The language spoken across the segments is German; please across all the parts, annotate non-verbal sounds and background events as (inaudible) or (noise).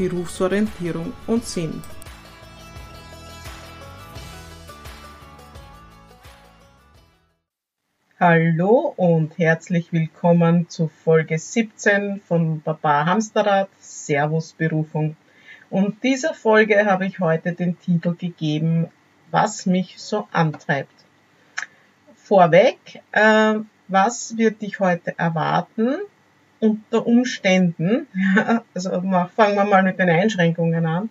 Berufsorientierung und Sinn. Hallo und herzlich willkommen zu Folge 17 von Papa Hamsterrad Servus Berufung. Und dieser Folge habe ich heute den Titel gegeben, was mich so antreibt. Vorweg, äh, was wird dich heute erwarten? Unter Umständen, (laughs) also fangen wir mal mit den Einschränkungen an,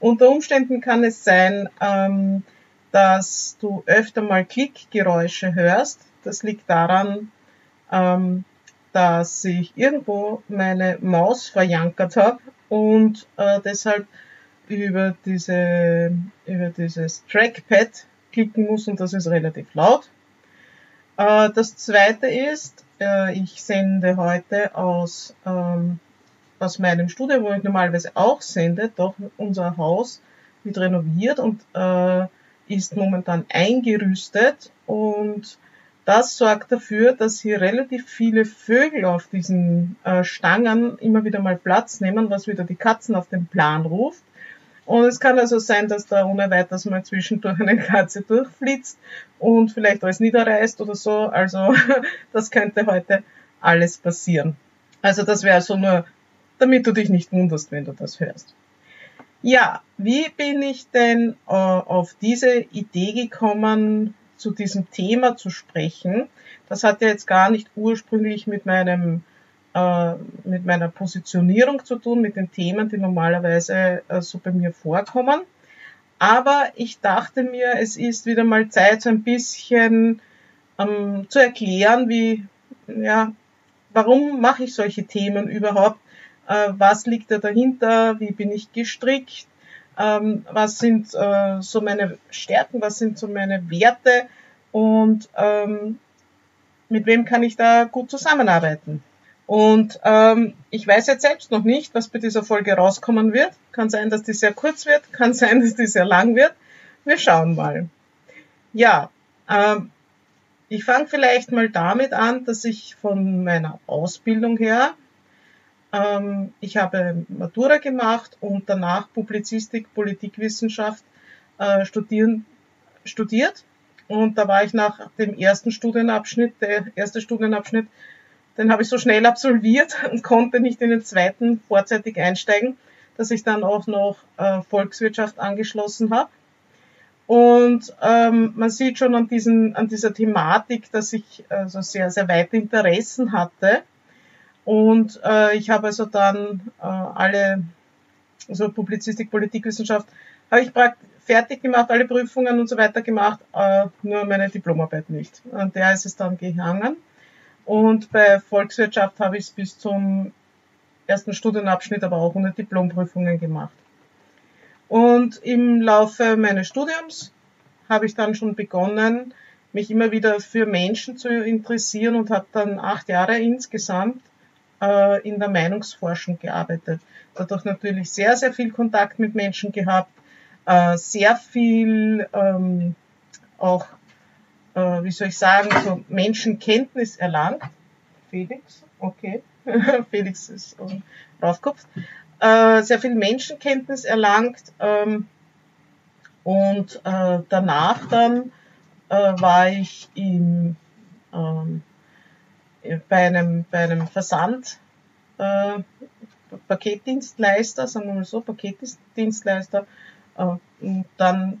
unter Umständen kann es sein, ähm, dass du öfter mal Klickgeräusche hörst. Das liegt daran, ähm, dass ich irgendwo meine Maus verjankert habe und äh, deshalb über diese über dieses Trackpad klicken muss und das ist relativ laut. Äh, das zweite ist, äh, ich sende heute aus, ähm, aus meinem Studio, wo ich normalerweise auch sende, doch unser Haus wird renoviert und äh, ist momentan eingerüstet und das sorgt dafür, dass hier relativ viele Vögel auf diesen Stangen immer wieder mal Platz nehmen, was wieder die Katzen auf den Plan ruft. Und es kann also sein, dass da ohne weiteres mal zwischendurch eine Katze durchflitzt und vielleicht alles niederreißt oder so. Also (laughs) das könnte heute alles passieren. Also das wäre so nur, damit du dich nicht wunderst, wenn du das hörst. Ja, wie bin ich denn äh, auf diese Idee gekommen, zu diesem Thema zu sprechen? Das hat ja jetzt gar nicht ursprünglich mit meinem äh, mit meiner Positionierung zu tun, mit den Themen, die normalerweise äh, so bei mir vorkommen. Aber ich dachte mir, es ist wieder mal Zeit, so ein bisschen ähm, zu erklären, wie, ja, warum mache ich solche Themen überhaupt? Äh, was liegt da dahinter? Wie bin ich gestrickt? Ähm, was sind äh, so meine Stärken? Was sind so meine Werte? Und ähm, mit wem kann ich da gut zusammenarbeiten? Und ähm, ich weiß jetzt selbst noch nicht, was bei dieser Folge rauskommen wird. Kann sein, dass die sehr kurz wird, (laughs) kann sein, dass die sehr lang wird. Wir schauen mal. Ja, ähm, ich fange vielleicht mal damit an, dass ich von meiner Ausbildung her, ähm, ich habe Matura gemacht und danach Publizistik, Politikwissenschaft äh, studieren, studiert. Und da war ich nach dem ersten Studienabschnitt, der erste Studienabschnitt den habe ich so schnell absolviert (laughs) und konnte nicht in den zweiten vorzeitig einsteigen, dass ich dann auch noch äh, Volkswirtschaft angeschlossen habe. Und ähm, man sieht schon an, diesen, an dieser Thematik, dass ich also sehr, sehr weite Interessen hatte. Und äh, ich habe also dann äh, alle, also Publizistik, Politikwissenschaft, habe ich fertig gemacht, alle Prüfungen und so weiter gemacht, äh, nur meine Diplomarbeit nicht. An der ist es dann gehangen. Und bei Volkswirtschaft habe ich es bis zum ersten Studienabschnitt aber auch ohne Diplomprüfungen gemacht. Und im Laufe meines Studiums habe ich dann schon begonnen, mich immer wieder für Menschen zu interessieren und habe dann acht Jahre insgesamt äh, in der Meinungsforschung gearbeitet. Dadurch natürlich sehr, sehr viel Kontakt mit Menschen gehabt, äh, sehr viel ähm, auch äh, wie soll ich sagen, so Menschenkenntnis erlangt. Felix, okay, (laughs) Felix ist äh, raufgekopft. Äh, sehr viel Menschenkenntnis erlangt ähm, und äh, danach dann äh, war ich im, ähm, bei einem, bei einem Versand, äh, Paketdienstleister, sagen wir mal so, Paketdienstleister, äh, und dann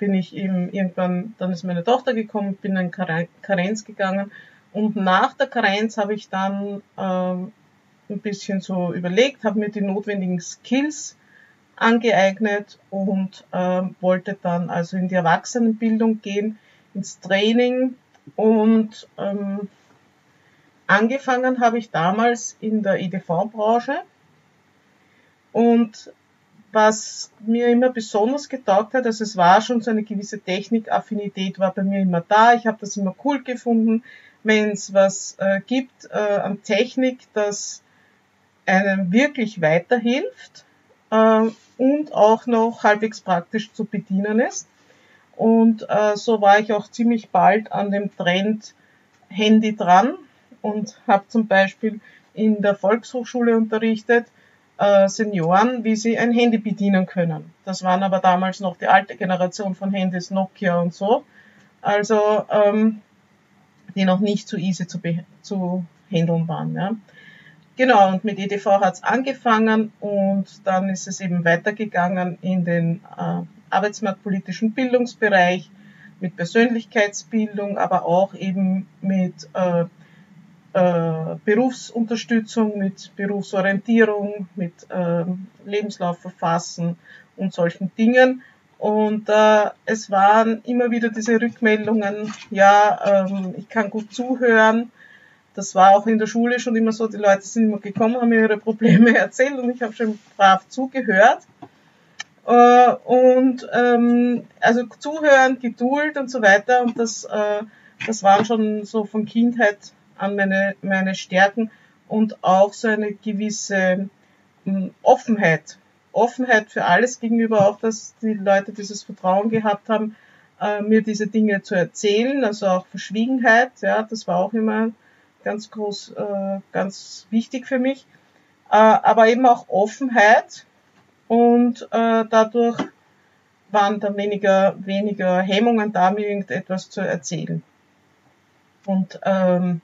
bin ich eben irgendwann, dann ist meine Tochter gekommen, bin in Karenz gegangen. Und nach der Karenz habe ich dann ähm, ein bisschen so überlegt, habe mir die notwendigen Skills angeeignet und ähm, wollte dann also in die Erwachsenenbildung gehen, ins Training. Und ähm, angefangen habe ich damals in der EDV-Branche und was mir immer besonders getaugt hat, also es war schon so eine gewisse Technikaffinität war bei mir immer da. Ich habe das immer cool gefunden, wenn es was äh, gibt äh, an Technik, das einem wirklich weiterhilft äh, und auch noch halbwegs praktisch zu bedienen ist. Und äh, so war ich auch ziemlich bald an dem Trend Handy dran und habe zum Beispiel in der Volkshochschule unterrichtet, äh, Senioren, wie sie ein Handy bedienen können. Das waren aber damals noch die alte Generation von Handys, Nokia und so. Also ähm, die noch nicht so easy zu, zu handeln waren. Ja. Genau, und mit EDV hat's angefangen und dann ist es eben weitergegangen in den äh, arbeitsmarktpolitischen Bildungsbereich mit Persönlichkeitsbildung, aber auch eben mit äh, äh, Berufsunterstützung, mit Berufsorientierung, mit äh, Lebenslauf verfassen und solchen Dingen. Und äh, es waren immer wieder diese Rückmeldungen, ja, ähm, ich kann gut zuhören. Das war auch in der Schule schon immer so, die Leute sind immer gekommen, haben mir ihre Probleme (laughs) erzählt und ich habe schon brav zugehört. Äh, und ähm, also zuhören, Geduld und so weiter. Und das, äh, das waren schon so von Kindheit an meine, meine Stärken und auch so eine gewisse hm, Offenheit. Offenheit für alles gegenüber, auch dass die Leute dieses Vertrauen gehabt haben, äh, mir diese Dinge zu erzählen, also auch Verschwiegenheit, ja, das war auch immer ganz groß, äh, ganz wichtig für mich, äh, aber eben auch Offenheit und dadurch waren dann weniger, weniger Hemmungen da, mir irgendetwas zu erzählen. Und ähm,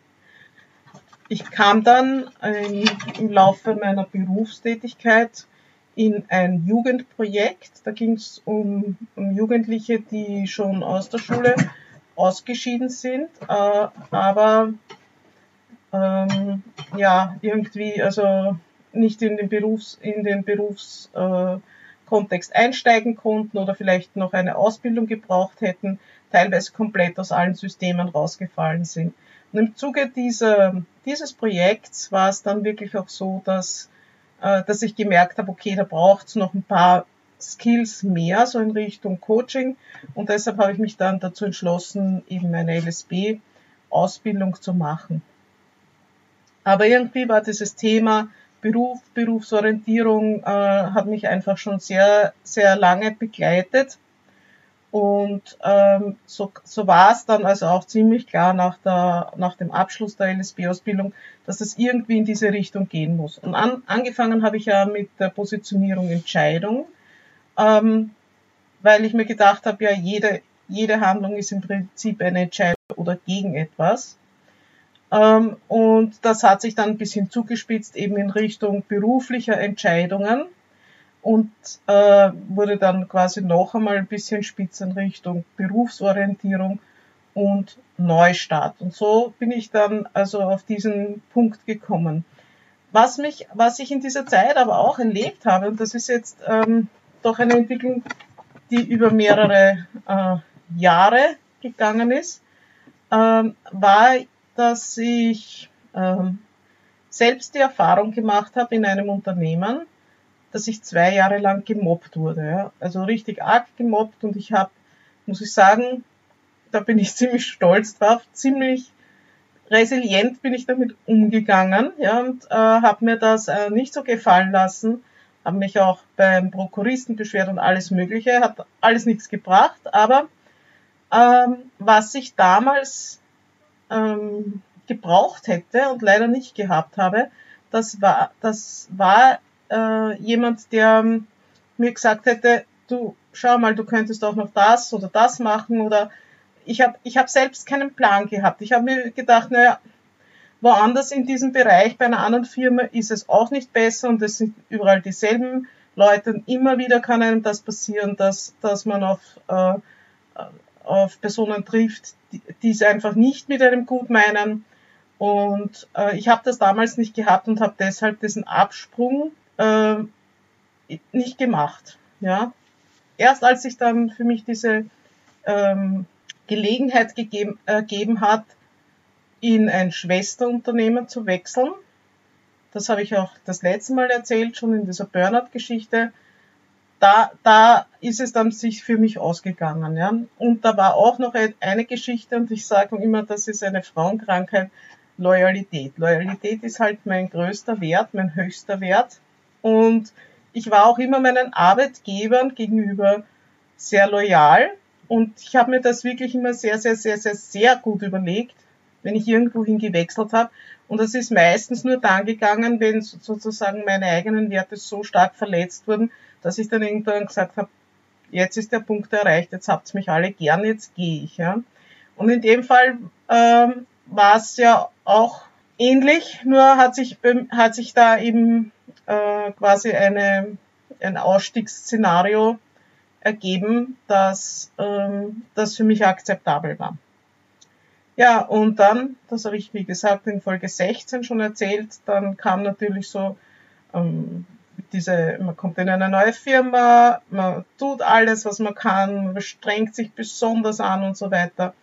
ich kam dann ähm, im Laufe meiner Berufstätigkeit in ein Jugendprojekt. Da ging es um, um, Jugendliche, die schon aus der Schule ausgeschieden sind, äh, aber ähm, ja irgendwie also nicht in den Berufs in den Berufskontext äh, einsteigen konnten oder vielleicht noch eine Ausbildung gebraucht hätten, teilweise komplett aus allen Systemen rausgefallen sind. Und im Zuge dieser, dieses Projekts war es dann wirklich auch so, dass, äh, dass ich gemerkt habe, okay, da braucht es noch ein paar Skills mehr, so in Richtung Coaching. Und deshalb habe ich mich dann dazu entschlossen, eben eine LSB-Ausbildung zu machen. Aber irgendwie war dieses Thema Beruf, Berufsorientierung, äh, hat mich einfach schon sehr, sehr lange begleitet. Und ähm, so, so war es dann also auch ziemlich klar nach, der, nach dem Abschluss der LSB-Ausbildung, dass es irgendwie in diese Richtung gehen muss. Und an, angefangen habe ich ja mit der Positionierung Entscheidung, ähm, weil ich mir gedacht habe, ja, jede, jede Handlung ist im Prinzip eine Entscheidung oder gegen etwas. Ähm, und das hat sich dann ein bisschen zugespitzt eben in Richtung beruflicher Entscheidungen und äh, wurde dann quasi noch einmal ein bisschen spitz in Richtung Berufsorientierung und Neustart. Und so bin ich dann also auf diesen Punkt gekommen. Was mich, was ich in dieser Zeit aber auch erlebt habe, und das ist jetzt ähm, doch eine Entwicklung, die über mehrere äh, Jahre gegangen ist, ähm, war, dass ich ähm, selbst die Erfahrung gemacht habe in einem Unternehmen, dass ich zwei Jahre lang gemobbt wurde. Ja. Also richtig arg gemobbt und ich habe, muss ich sagen, da bin ich (laughs) ziemlich stolz drauf, ziemlich resilient bin ich damit umgegangen ja, und äh, habe mir das äh, nicht so gefallen lassen, habe mich auch beim Prokuristen beschwert und alles Mögliche, hat alles nichts gebracht, aber ähm, was ich damals ähm, gebraucht hätte und leider nicht gehabt habe, das war, das war äh, jemand, der mir gesagt hätte, du schau mal, du könntest auch noch das oder das machen oder ich habe ich hab selbst keinen Plan gehabt. Ich habe mir gedacht, naja, woanders in diesem Bereich bei einer anderen Firma ist es auch nicht besser und es sind überall dieselben Leute und immer wieder kann einem das passieren, dass, dass man auf, äh, auf Personen trifft, die, die es einfach nicht mit einem gut meinen. Und äh, ich habe das damals nicht gehabt und habe deshalb diesen Absprung äh, nicht gemacht. Ja. Erst als sich dann für mich diese ähm, Gelegenheit gegeben, ergeben hat, in ein Schwesterunternehmen zu wechseln, das habe ich auch das letzte Mal erzählt, schon in dieser Burnout-Geschichte, da, da ist es dann sich für mich ausgegangen. Ja. Und da war auch noch eine Geschichte, und ich sage immer, das ist eine Frauenkrankheit, Loyalität. Loyalität ist halt mein größter Wert, mein höchster Wert. Und ich war auch immer meinen Arbeitgebern gegenüber sehr loyal. Und ich habe mir das wirklich immer sehr, sehr, sehr, sehr, sehr gut überlegt, wenn ich irgendwohin gewechselt habe. Und das ist meistens nur dann gegangen, wenn sozusagen meine eigenen Werte so stark verletzt wurden, dass ich dann irgendwann gesagt habe, jetzt ist der Punkt erreicht, jetzt habt's mich alle gern, jetzt gehe ich. Ja. Und in dem Fall ähm, war es ja auch ähnlich, nur hat sich, hat sich da eben äh, quasi eine, ein Ausstiegsszenario ergeben, dass ähm, das für mich akzeptabel war. Ja, und dann, das habe ich wie gesagt in Folge 16 schon erzählt, dann kam natürlich so ähm, diese, man kommt in eine neue Firma, man tut alles, was man kann, man strengt sich besonders an und so weiter.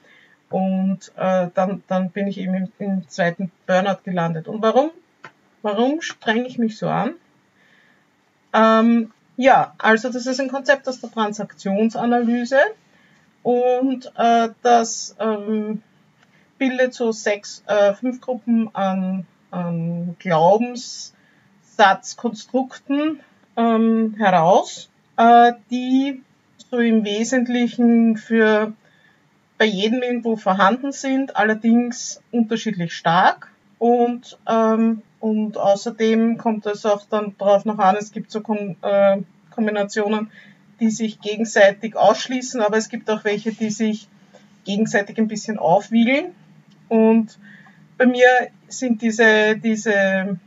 Und äh, dann, dann bin ich eben im, im zweiten Burnout gelandet. Und warum? Warum strenge ich mich so an? Ähm, ja, also das ist ein Konzept aus der Transaktionsanalyse und äh, das ähm, bildet so sechs, äh, fünf Gruppen an, an Glaubenssatzkonstrukten ähm, heraus, äh, die so im Wesentlichen für bei jedem irgendwo vorhanden sind, allerdings unterschiedlich stark. Und, ähm, und außerdem kommt es auch dann darauf noch an, es gibt so Kom äh, Kombinationen, die sich gegenseitig ausschließen, aber es gibt auch welche, die sich gegenseitig ein bisschen aufwiegeln. Und bei mir sind diese, diese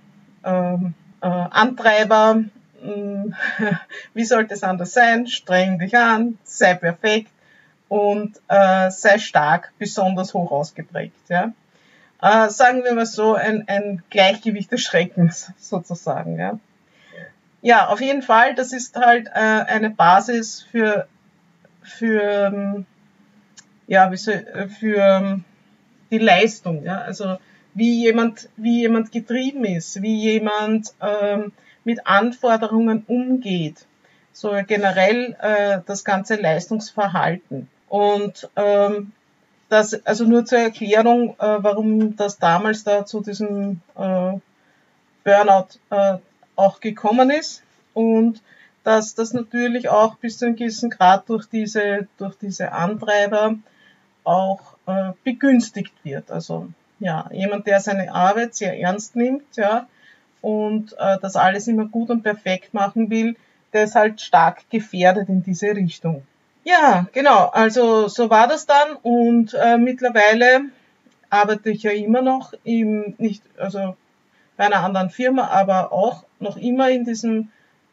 ähm, äh, Antreiber, äh, (laughs) wie sollte es anders sein? Streng dich an, sei perfekt, und äh, sei stark, besonders hoch ausgeprägt. Ja? Äh, sagen wir mal so, ein, ein Gleichgewicht des Schreckens sozusagen. Ja? ja, auf jeden Fall, das ist halt äh, eine Basis für, für, ja, wie soll, für die Leistung. Ja? Also wie jemand, wie jemand getrieben ist, wie jemand ähm, mit Anforderungen umgeht. So generell äh, das ganze Leistungsverhalten. Und ähm, das, also nur zur Erklärung, äh, warum das damals da zu diesem äh, Burnout äh, auch gekommen ist und dass das natürlich auch bis zu einem gewissen Grad durch diese, durch diese Antreiber auch äh, begünstigt wird. Also ja, jemand, der seine Arbeit sehr ernst nimmt, ja, und äh, das alles immer gut und perfekt machen will, der ist halt stark gefährdet in diese Richtung. Ja, genau. Also so war das dann und äh, mittlerweile arbeite ich ja immer noch im nicht also bei einer anderen Firma, aber auch noch immer in diesem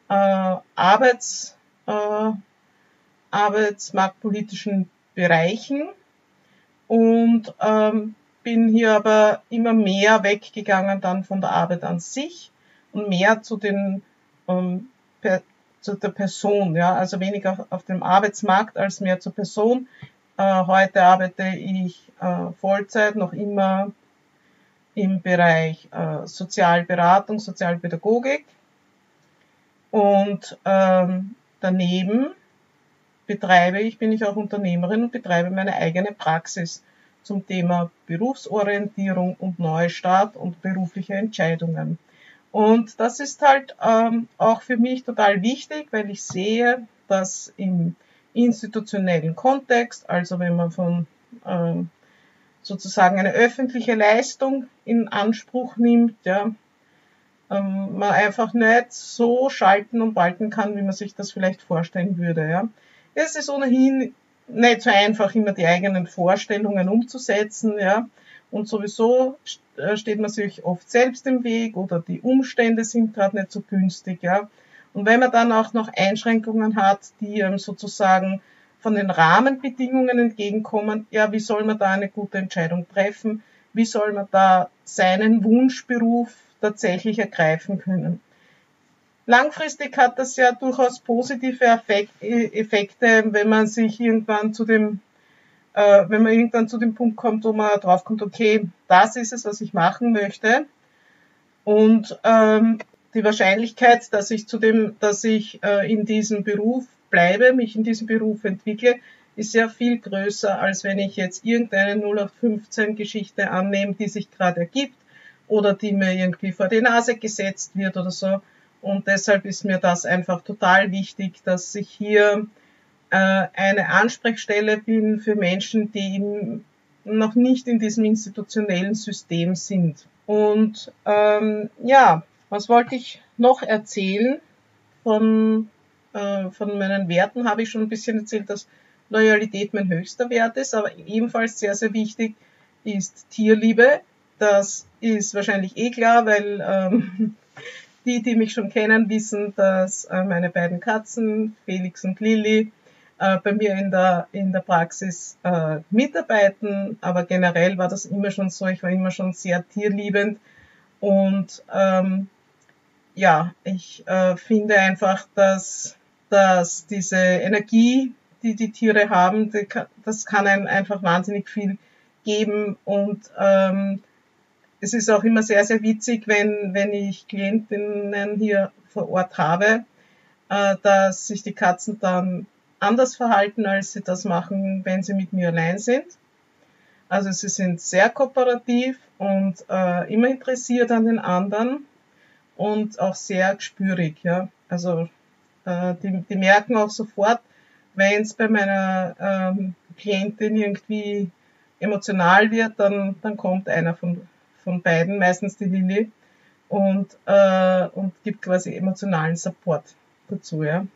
äh, Arbeits äh, arbeitsmarktpolitischen Bereichen und ähm, bin hier aber immer mehr weggegangen dann von der Arbeit an sich und mehr zu den ähm, zu der Person, ja, also weniger auf dem Arbeitsmarkt als mehr zur Person. Äh, heute arbeite ich äh, Vollzeit noch immer im Bereich äh, Sozialberatung, Sozialpädagogik und ähm, daneben betreibe ich, bin ich auch Unternehmerin und betreibe meine eigene Praxis zum Thema Berufsorientierung und Neustart und berufliche Entscheidungen. Und das ist halt ähm, auch für mich total wichtig, weil ich sehe, dass im institutionellen Kontext, also wenn man von ähm, sozusagen eine öffentliche Leistung in Anspruch nimmt, ja, ähm, man einfach nicht so schalten und walten kann, wie man sich das vielleicht vorstellen würde. Ja. Es ist ohnehin nicht so einfach, immer die eigenen Vorstellungen umzusetzen, ja. Und sowieso äh, steht man sich oft selbst im Weg oder die Umstände sind gerade nicht so günstig, ja. Und wenn man dann auch noch Einschränkungen hat, die sozusagen von den Rahmenbedingungen entgegenkommen, ja, wie soll man da eine gute Entscheidung treffen? Wie soll man da seinen Wunschberuf tatsächlich ergreifen können? Langfristig hat das ja durchaus positive Effekte, wenn man sich irgendwann zu dem äh, wenn man irgendwann zu dem Punkt kommt, wo man drauf kommt, okay, das ist es, was ich machen möchte. Und ähm, die Wahrscheinlichkeit, dass ich zu dem, dass ich äh, in diesem Beruf bleibe, mich in diesem Beruf entwickle, ist ja viel größer, als wenn ich jetzt irgendeine 0815 Geschichte annehme, die sich gerade ergibt oder die mir irgendwie vor die Nase gesetzt wird oder so. Und deshalb ist mir das einfach total wichtig, dass ich hier eine Ansprechstelle bin für Menschen, die in, noch nicht in diesem institutionellen System sind. Und ähm, ja, was wollte ich noch erzählen? Von, äh, von meinen Werten habe ich schon ein bisschen erzählt, dass Loyalität mein höchster Wert ist, aber ebenfalls sehr, sehr wichtig ist Tierliebe. Das ist wahrscheinlich eh klar, weil ähm, (laughs) die, die mich schon kennen, wissen, dass äh, meine beiden Katzen, Felix und Lilly, äh, bei mir in der, in der Praxis äh, mitarbeiten. Aber generell war das immer schon so. Ich war immer schon sehr tierliebend. Und ähm, ja, ich äh, finde einfach, dass, dass diese Energie, die die Tiere haben, die, das kann einem einfach wahnsinnig viel geben. Und ähm, es ist auch immer sehr, sehr witzig, wenn, wenn ich Klientinnen hier vor Ort habe, äh, dass sich die Katzen dann anders verhalten, als sie das machen, wenn sie mit mir allein sind. Also sie sind sehr kooperativ und äh, immer interessiert an den anderen und auch sehr gespürig. Ja? Also äh, die, die merken auch sofort, wenn es bei meiner ähm, Klientin irgendwie emotional wird, dann, dann kommt einer von, von beiden, meistens die Lilly, und, äh, und gibt quasi emotionalen Support dazu. Ja?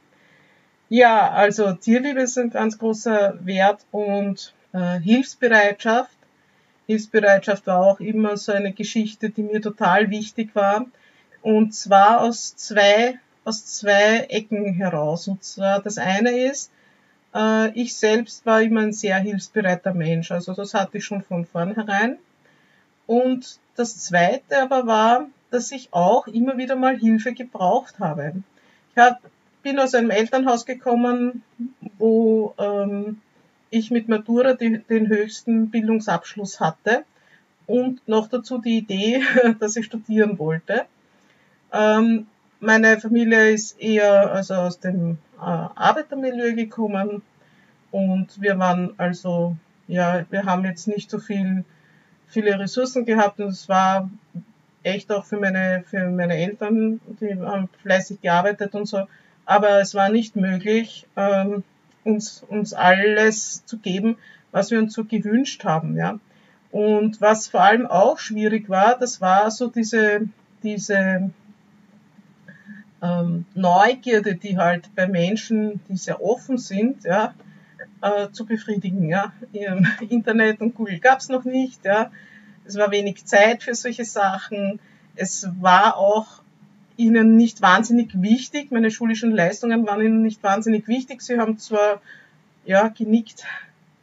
Ja, also Tierliebe ist ein ganz großer Wert und äh, Hilfsbereitschaft. Hilfsbereitschaft war auch immer so eine Geschichte, die mir total wichtig war. Und zwar aus zwei, aus zwei Ecken heraus. Und zwar das eine ist, äh, ich selbst war immer ein sehr hilfsbereiter Mensch. Also das hatte ich schon von vornherein. Und das zweite aber war, dass ich auch immer wieder mal Hilfe gebraucht habe. Ich habe bin aus einem Elternhaus gekommen, wo ähm, ich mit Matura die, den höchsten Bildungsabschluss hatte und noch dazu die Idee, (laughs) dass ich studieren wollte. Ähm, meine Familie ist eher also aus dem äh, Arbeitermilieu gekommen und wir waren also, ja, wir haben jetzt nicht so viel, viele Ressourcen gehabt und es war echt auch für meine, für meine Eltern, die haben fleißig gearbeitet und so, aber es war nicht möglich, ähm, uns, uns alles zu geben, was wir uns so gewünscht haben. Ja. Und was vor allem auch schwierig war, das war so diese, diese ähm, Neugierde, die halt bei Menschen, die sehr offen sind, ja, äh, zu befriedigen. Ja. Im (laughs) Internet und Google gab es noch nicht. Ja. Es war wenig Zeit für solche Sachen. Es war auch ihnen nicht wahnsinnig wichtig. Meine schulischen Leistungen waren ihnen nicht wahnsinnig wichtig. Sie haben zwar ja genickt,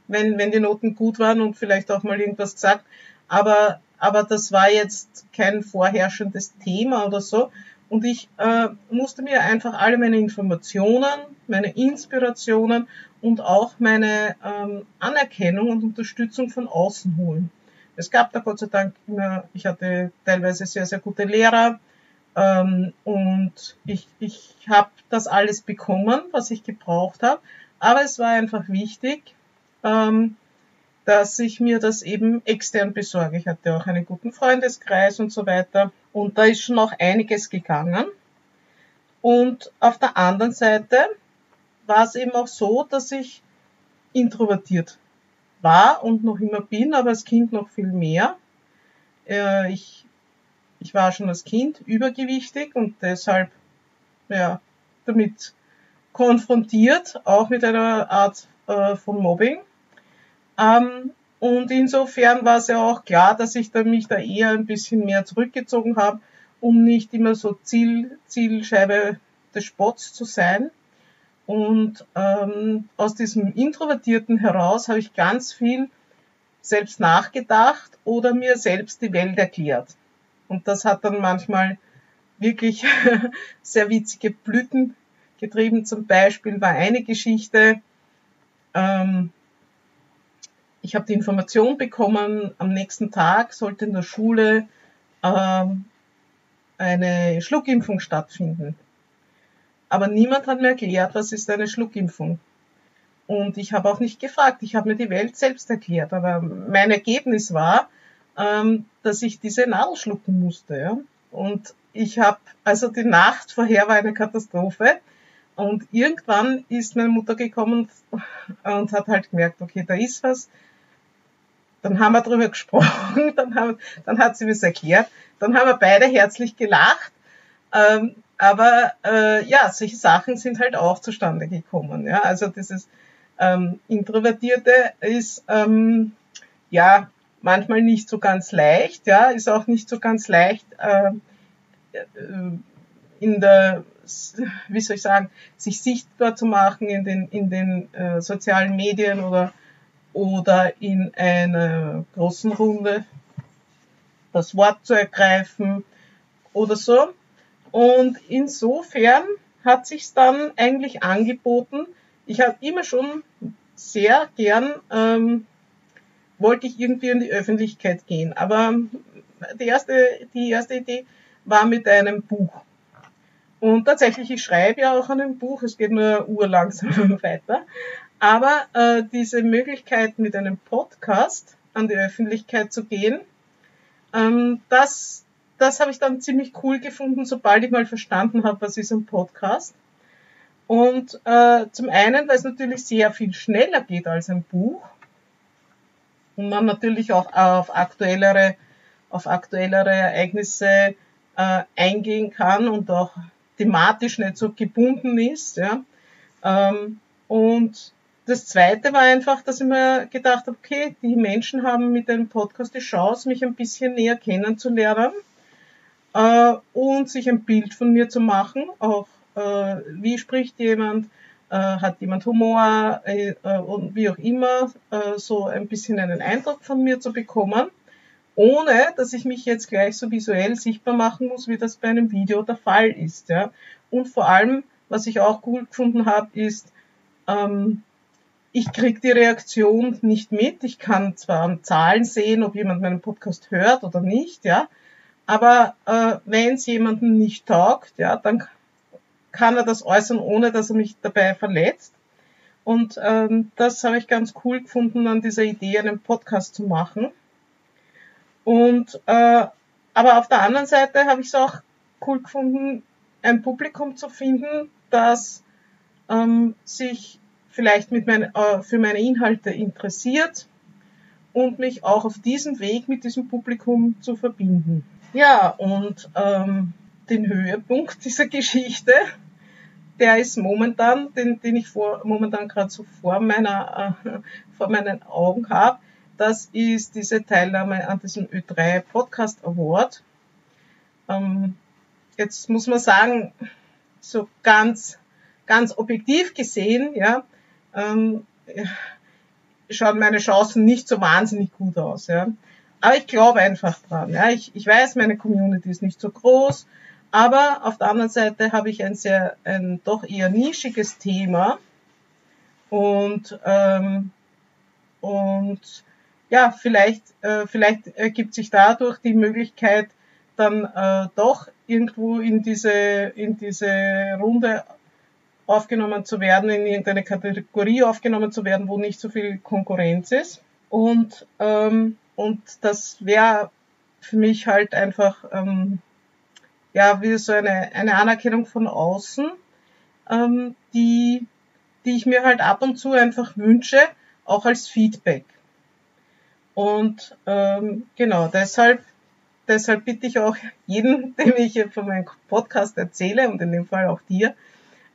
wenn, wenn die Noten gut waren und vielleicht auch mal irgendwas gesagt, aber, aber das war jetzt kein vorherrschendes Thema oder so. Und ich äh, musste mir einfach alle meine Informationen, meine Inspirationen und auch meine ähm, Anerkennung und Unterstützung von außen holen. Es gab da Gott sei Dank immer, ich hatte teilweise sehr, sehr gute Lehrer, ähm, und ich, ich habe das alles bekommen, was ich gebraucht habe. Aber es war einfach wichtig, ähm, dass ich mir das eben extern besorge. Ich hatte auch einen guten Freundeskreis und so weiter. Und da ist schon auch einiges gegangen. Und auf der anderen Seite war es eben auch so, dass ich introvertiert war und noch immer bin, aber als Kind noch viel mehr. Äh, ich ich war schon als Kind übergewichtig und deshalb ja, damit konfrontiert, auch mit einer Art äh, von Mobbing. Ähm, und insofern war es ja auch klar, dass ich da mich da eher ein bisschen mehr zurückgezogen habe, um nicht immer so Ziel, Zielscheibe des Spotts zu sein. Und ähm, aus diesem Introvertierten heraus habe ich ganz viel selbst nachgedacht oder mir selbst die Welt erklärt. Und das hat dann manchmal wirklich (laughs) sehr witzige Blüten getrieben. Zum Beispiel war eine Geschichte, ähm, ich habe die Information bekommen, am nächsten Tag sollte in der Schule ähm, eine Schluckimpfung stattfinden. Aber niemand hat mir erklärt, was ist eine Schluckimpfung. Und ich habe auch nicht gefragt, ich habe mir die Welt selbst erklärt. Aber mein Ergebnis war, ähm, dass ich diese Nadel schlucken musste. Ja? Und ich habe, also die Nacht vorher war eine Katastrophe. Und irgendwann ist meine Mutter gekommen und hat halt gemerkt, okay, da ist was. Dann haben wir drüber (laughs) gesprochen, dann, haben, dann hat sie mir erklärt, dann haben wir beide herzlich gelacht. Ähm, aber äh, ja, solche Sachen sind halt auch zustande gekommen. Ja? Also dieses ähm, Introvertierte ist ähm, ja manchmal nicht so ganz leicht, ja, ist auch nicht so ganz leicht äh, äh in der, wie soll ich sagen, sich sichtbar zu machen in den, in den äh, sozialen Medien oder, oder in einer großen Runde das Wort zu ergreifen oder so. Und insofern hat sich dann eigentlich angeboten. Ich habe immer schon sehr gern ähm, wollte ich irgendwie in die Öffentlichkeit gehen. Aber die erste, die erste Idee war mit einem Buch. Und tatsächlich, ich schreibe ja auch an einem Buch, es geht nur urlangsam (laughs) weiter. Aber äh, diese Möglichkeit mit einem Podcast an die Öffentlichkeit zu gehen, ähm, das, das habe ich dann ziemlich cool gefunden, sobald ich mal verstanden habe, was ist ein Podcast. Und äh, zum einen, weil es natürlich sehr viel schneller geht als ein Buch und man natürlich auch auf aktuellere, auf aktuellere Ereignisse äh, eingehen kann und auch thematisch nicht so gebunden ist. Ja. Ähm, und das Zweite war einfach, dass ich mir gedacht habe, okay, die Menschen haben mit dem Podcast die Chance, mich ein bisschen näher kennenzulernen äh, und sich ein Bild von mir zu machen, auch äh, wie spricht jemand, äh, hat jemand Humor äh, äh, und wie auch immer, äh, so ein bisschen einen Eindruck von mir zu bekommen, ohne dass ich mich jetzt gleich so visuell sichtbar machen muss, wie das bei einem Video der Fall ist. Ja. Und vor allem, was ich auch gut gefunden habe, ist, ähm, ich kriege die Reaktion nicht mit. Ich kann zwar an Zahlen sehen, ob jemand meinen Podcast hört oder nicht, ja, aber äh, wenn es jemandem nicht taugt, ja, dann kann er das äußern, ohne dass er mich dabei verletzt. Und ähm, das habe ich ganz cool gefunden, an dieser Idee, einen Podcast zu machen. Und äh, aber auf der anderen Seite habe ich es auch cool gefunden, ein Publikum zu finden, das ähm, sich vielleicht mit mein, äh, für meine Inhalte interessiert und mich auch auf diesem Weg mit diesem Publikum zu verbinden. Ja, und ähm, den Höhepunkt (laughs) dieser Geschichte der ist momentan, den, den ich vor, momentan gerade so vor meiner, äh, vor meinen Augen habe. Das ist diese Teilnahme an diesem Ö3 Podcast Award. Ähm, jetzt muss man sagen, so ganz, ganz objektiv gesehen, ja, ähm, schauen meine Chancen nicht so wahnsinnig gut aus, ja. Aber ich glaube einfach dran, ja. Ich, ich weiß, meine Community ist nicht so groß aber auf der anderen Seite habe ich ein sehr, ein doch eher nischiges Thema und, ähm, und ja, vielleicht, äh, vielleicht ergibt sich dadurch die Möglichkeit, dann äh, doch irgendwo in diese, in diese Runde aufgenommen zu werden, in irgendeine Kategorie aufgenommen zu werden, wo nicht so viel Konkurrenz ist. Und, ähm, und das wäre für mich halt einfach ähm, ja, wie so eine, eine Anerkennung von außen, ähm, die, die ich mir halt ab und zu einfach wünsche, auch als Feedback. Und ähm, genau, deshalb, deshalb bitte ich auch jeden, (laughs) dem ich von meinem Podcast erzähle und in dem Fall auch dir,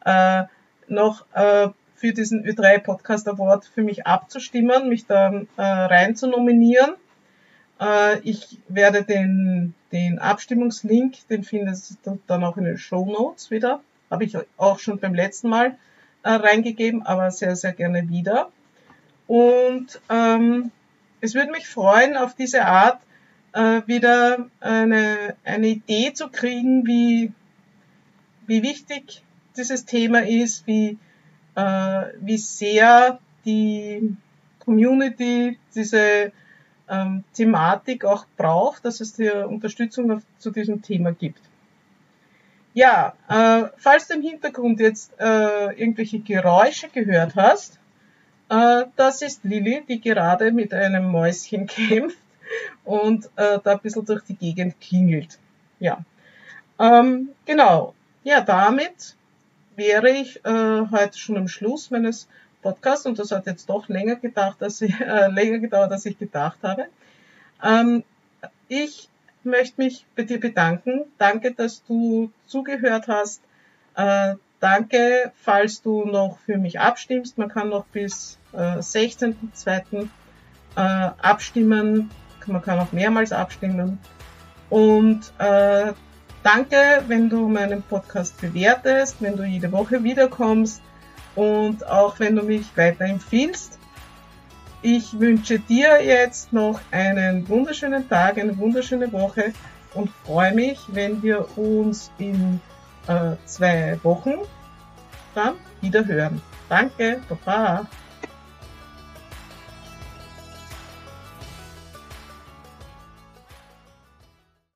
äh, noch äh, für diesen Ö3 Podcast Award für mich abzustimmen, mich da äh, rein zu nominieren ich werde den, den Abstimmungslink, den findest du dann auch in den Show Notes wieder. Habe ich auch schon beim letzten Mal äh, reingegeben, aber sehr, sehr gerne wieder. Und ähm, es würde mich freuen, auf diese Art äh, wieder eine, eine Idee zu kriegen, wie, wie wichtig dieses Thema ist, wie, äh, wie sehr die Community diese ähm, Thematik auch braucht, dass es die Unterstützung zu diesem Thema gibt. Ja, äh, falls du im Hintergrund jetzt äh, irgendwelche Geräusche gehört hast, äh, das ist Lilly, die gerade mit einem Mäuschen (laughs) kämpft und äh, da ein bisschen durch die Gegend klingelt. Ja, ähm, genau. Ja, damit wäre ich äh, heute schon am Schluss meines Podcasts und das hat jetzt doch länger gedacht, als ich, (laughs) äh, länger gedauert, als ich gedacht habe. Ähm, ich möchte mich bei dir bedanken. Danke, dass du zugehört hast. Äh, danke, falls du noch für mich abstimmst. Man kann noch bis äh, 16.02. Äh, abstimmen. Man kann auch mehrmals abstimmen. Und äh, danke, wenn du meinen Podcast bewertest, wenn du jede Woche wiederkommst und auch wenn du mich weiterempfiehlst. Ich wünsche dir jetzt noch einen wunderschönen Tag, eine wunderschöne Woche und freue mich, wenn wir uns in äh, zwei Wochen dann wieder hören. Danke, Baba.